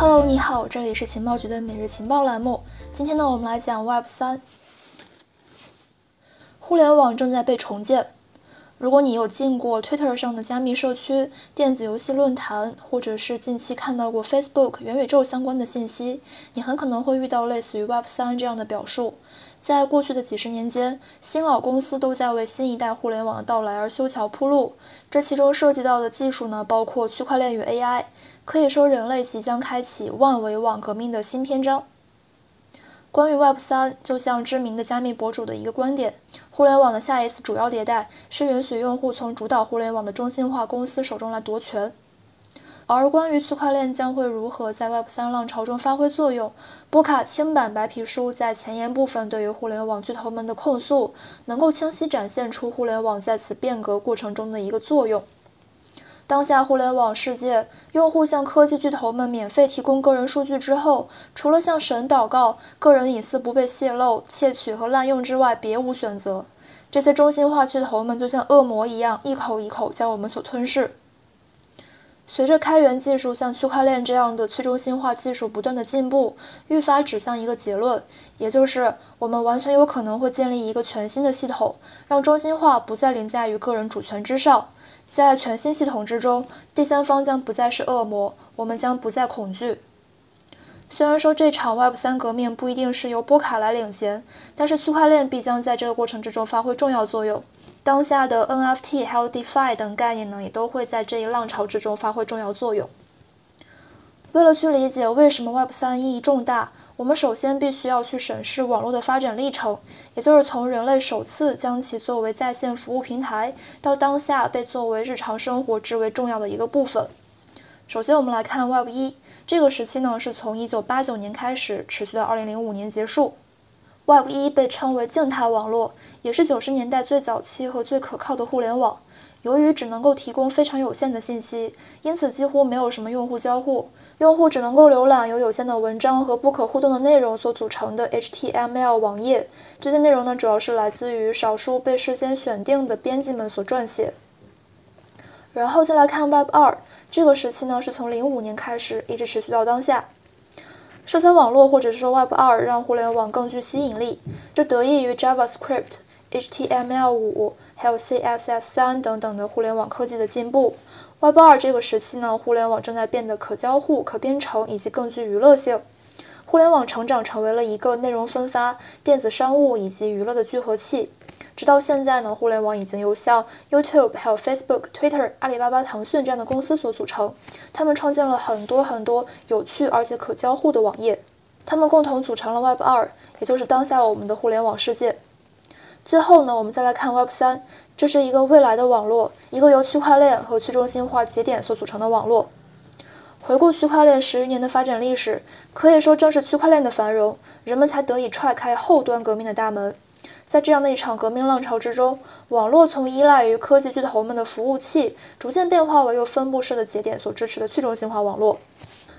Hello，你好，这里是情报局的每日情报栏目。今天呢，我们来讲 Web 三。互联网正在被重建。如果你有进过 Twitter 上的加密社区、电子游戏论坛，或者是近期看到过 Facebook 元宇宙相关的信息，你很可能会遇到类似于 Web 三这样的表述。在过去的几十年间，新老公司都在为新一代互联网的到来而修桥铺路。这其中涉及到的技术呢，包括区块链与 AI。可以说，人类即将开启万维网革命的新篇章。关于 Web 三，就像知名的加密博主的一个观点，互联网的下一次主要迭代是允许用户从主导互联网的中心化公司手中来夺权。而关于区块链将会如何在 Web 三浪潮中发挥作用，波卡轻版白皮书在前言部分对于互联网巨头们的控诉，能够清晰展现出互联网在此变革过程中的一个作用。当下互联网世界，用户向科技巨头们免费提供个人数据之后，除了向神祷告，个人隐私不被泄露、窃取和滥用之外，别无选择。这些中心化巨头们就像恶魔一样，一口一口将我们所吞噬。随着开源技术像区块链这样的去中心化技术不断的进步，愈发指向一个结论，也就是我们完全有可能会建立一个全新的系统，让中心化不再凌驾于个人主权之上。在全新系统之中，第三方将不再是恶魔，我们将不再恐惧。虽然说这场 Web 三革命不一定是由波卡来领衔，但是区块链必将在这个过程之中发挥重要作用。当下的 NFT 还有 DeFi 等概念呢，也都会在这一浪潮之中发挥重要作用。为了去理解为什么 Web 三意义重大，我们首先必须要去审视网络的发展历程，也就是从人类首次将其作为在线服务平台，到当下被作为日常生活至为重要的一个部分。首先，我们来看 Web 一这个时期呢，是从1989年开始，持续到2005年结束。Web 一被称为静态网络，也是九十年代最早期和最可靠的互联网。由于只能够提供非常有限的信息，因此几乎没有什么用户交互。用户只能够浏览由有限的文章和不可互动的内容所组成的 HTML 网页。这些内容呢，主要是来自于少数被事先选定的编辑们所撰写。然后再来看 Web 二，这个时期呢，是从零五年开始，一直持续到当下。社交网络或者是说 Web 二让互联网更具吸引力，这得益于 JavaScript、HTML 五还有 CSS 三等等的互联网科技的进步。Web 二这个时期呢，互联网正在变得可交互、可编程以及更具娱乐性。互联网成长成为了一个内容分发、电子商务以及娱乐的聚合器。直到现在呢，互联网已经由像 YouTube、还有 Facebook、Twitter、阿里巴巴、腾讯这样的公司所组成。他们创建了很多很多有趣而且可交互的网页，他们共同组成了 Web 二，也就是当下我们的互联网世界。最后呢，我们再来看 Web 三，这是一个未来的网络，一个由区块链和去中心化节点所组成的网络。回顾区块链十余年的发展历史，可以说正是区块链的繁荣，人们才得以踹开后端革命的大门。在这样的一场革命浪潮之中，网络从依赖于科技巨头们的服务器，逐渐变化为由分布式的节点所支持的去中心化网络。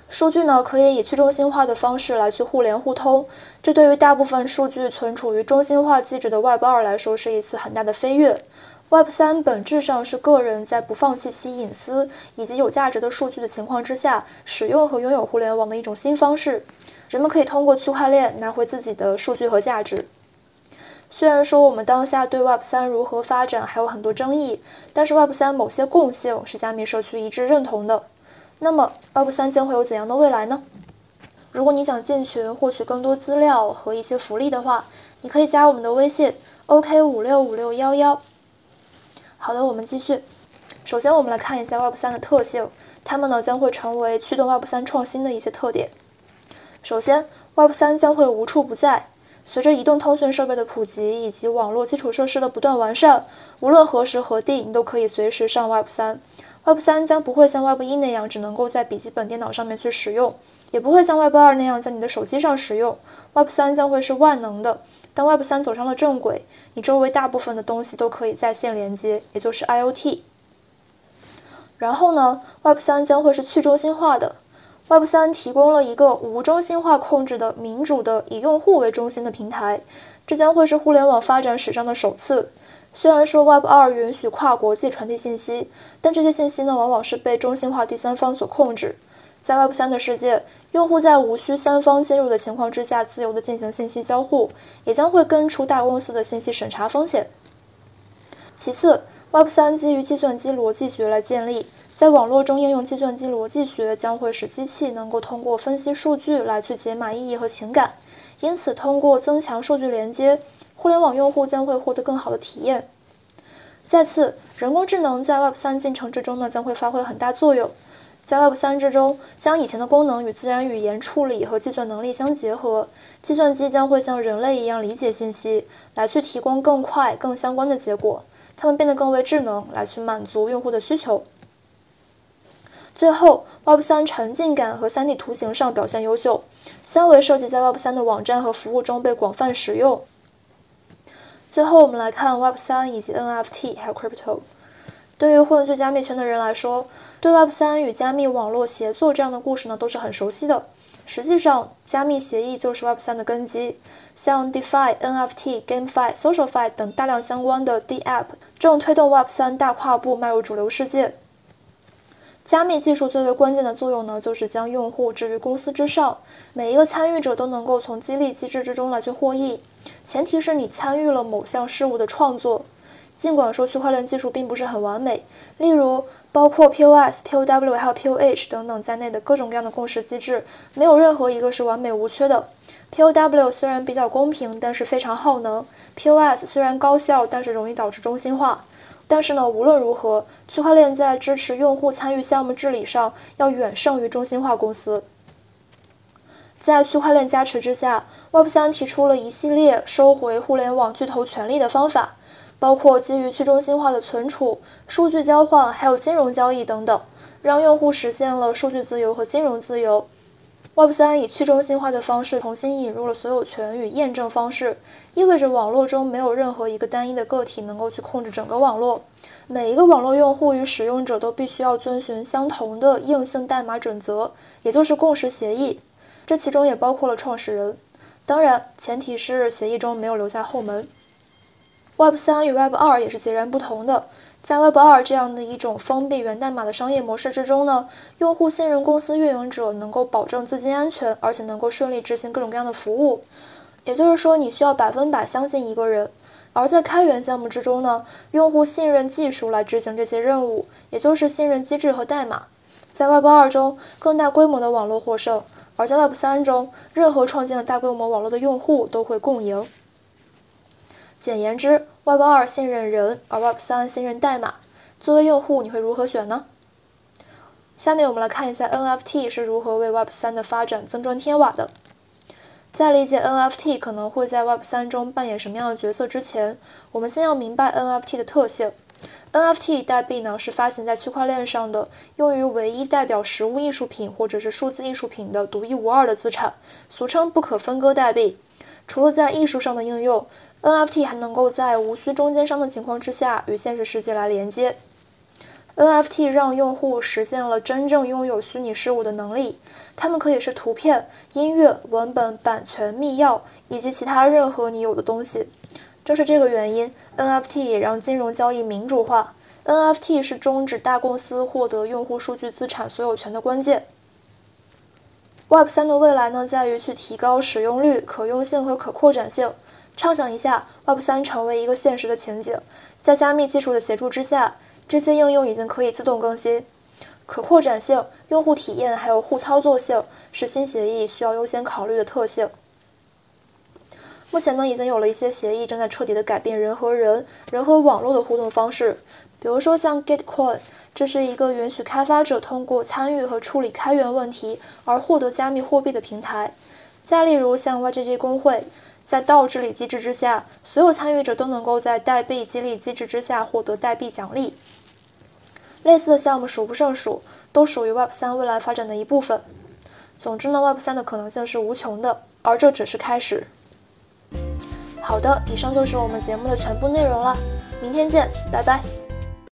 数据呢，可以以去中心化的方式来去互联互通，这对于大部分数据存储于中心化机制的 Web 二来说，是一次很大的飞跃。Web 三本质上是个人在不放弃其隐私以及有价值的数据的情况之下，使用和拥有互联网的一种新方式。人们可以通过区块链拿回自己的数据和价值。虽然说我们当下对 Web 三如何发展还有很多争议，但是 Web 三某些共性是加密社区一致认同的。那么 Web 三将会有怎样的未来呢？如果你想进群获取更多资料和一些福利的话，你可以加我们的微信 OK 五六五六幺幺。好的，我们继续。首先我们来看一下 Web 三的特性，它们呢将会成为驱动 Web 三创新的一些特点。首先，Web 三将会无处不在。随着移动通讯设备的普及以及网络基础设施的不断完善，无论何时何地，你都可以随时上 Web 三。Web 三将不会像 Web 一那样只能够在笔记本电脑上面去使用，也不会像 Web 二那样在你的手机上使用。Web 三将会是万能的。当 Web 三走上了正轨，你周围大部分的东西都可以在线连接，也就是 IoT。然后呢，Web 三将会是去中心化的。Web 三提供了一个无中心化控制的民主的以用户为中心的平台，这将会是互联网发展史上的首次。虽然说 Web 二允许跨国际传递信息，但这些信息呢往往是被中心化第三方所控制。在 Web 三的世界，用户在无需三方介入的情况之下，自由地进行信息交互，也将会根除大公司的信息审查风险。其次，Web 三基于计算机逻辑学来建立，在网络中应用计算机逻辑学，将会使机器能够通过分析数据来去解码意义和情感。因此，通过增强数据连接，互联网用户将会获得更好的体验。再次，人工智能在 Web 三进程之中呢，将会发挥很大作用。在 Web 三之中，将以前的功能与自然语言处理和计算能力相结合，计算机将会像人类一样理解信息，来去提供更快、更相关的结果。它们变得更为智能，来去满足用户的需求。最后，Web 三沉浸感和 3D 图形上表现优秀，三维设计在 Web 三的网站和服务中被广泛使用。最后，我们来看 Web 三以及 NFT 还有 Crypto。对于混迹加密圈的人来说，对 Web 三与加密网络协作这样的故事呢都是很熟悉的。实际上，加密协议就是 Web 三的根基。像 DeFi、NFT、GameFi、SocialFi 等大量相关的 DApp 正推动 Web 三大跨步迈入主流世界。加密技术最为关键的作用呢，就是将用户置于公司之上，每一个参与者都能够从激励机制之中来去获益，前提是你参与了某项事物的创作。尽管说区块链技术并不是很完美，例如包括 POS、POW 还有 POH 等等在内的各种各样的共识机制，没有任何一个是完美无缺的。POW 虽然比较公平，但是非常耗能；POS 虽然高效，但是容易导致中心化。但是呢，无论如何，区块链在支持用户参与项目治理上要远胜于中心化公司。在区块链加持之下，Web3 提出了一系列收回互联网巨头权利的方法。包括基于去中心化的存储、数据交换，还有金融交易等等，让用户实现了数据自由和金融自由。Web 三以去中心化的方式重新引入了所有权与验证方式，意味着网络中没有任何一个单一的个体能够去控制整个网络，每一个网络用户与使用者都必须要遵循相同的硬性代码准则，也就是共识协议。这其中也包括了创始人，当然前提是协议中没有留下后门。Web 三与 Web 二也是截然不同的。在 Web 二这样的一种封闭源代码的商业模式之中呢，用户信任公司运营者能够保证资金安全，而且能够顺利执行各种各样的服务。也就是说，你需要百分百相信一个人。而在开源项目之中呢，用户信任技术来执行这些任务，也就是信任机制和代码。在 Web 二中，更大规模的网络获胜；而在 Web 三中，任何创建了大规模网络的用户都会共赢。简言之，Web 二信任人，而 Web 三信任代码。作为用户，你会如何选呢？下面我们来看一下 NFT 是如何为 Web 三的发展增砖添瓦的。在理解 NFT 可能会在 Web 三中扮演什么样的角色之前，我们先要明白 NFT 的特性。NFT 代币呢是发行在区块链上的，用于唯一代表实物艺术品或者是数字艺术品的独一无二的资产，俗称不可分割代币。除了在艺术上的应用，NFT 还能够在无需中间商的情况之下与现实世界来连接。NFT 让用户实现了真正拥有虚拟事物的能力，它们可以是图片、音乐、文本、版权、密钥以及其他任何你有的东西。正是这个原因，NFT 也让金融交易民主化。NFT 是终止大公司获得用户数据资产所有权的关键。Web 三的未来呢，在于去提高使用率、可用性和可扩展性。畅想一下，Web 三成为一个现实的情景，在加密技术的协助之下，这些应用已经可以自动更新。可扩展性、用户体验还有互操作性是新协议需要优先考虑的特性。目前呢，已经有了一些协议正在彻底的改变人和人、人和网络的互动方式。比如说像 Gitcoin，这是一个允许开发者通过参与和处理开源问题而获得加密货币的平台。再例如像 YGG 工会，在道治理机制之下，所有参与者都能够在代币激励机制之下获得代币奖励。类似的项目数不胜数，都属于 Web 三未来发展的一部分。总之呢，Web 三的可能性是无穷的，而这只是开始。好的，以上就是我们节目的全部内容了，明天见，拜拜。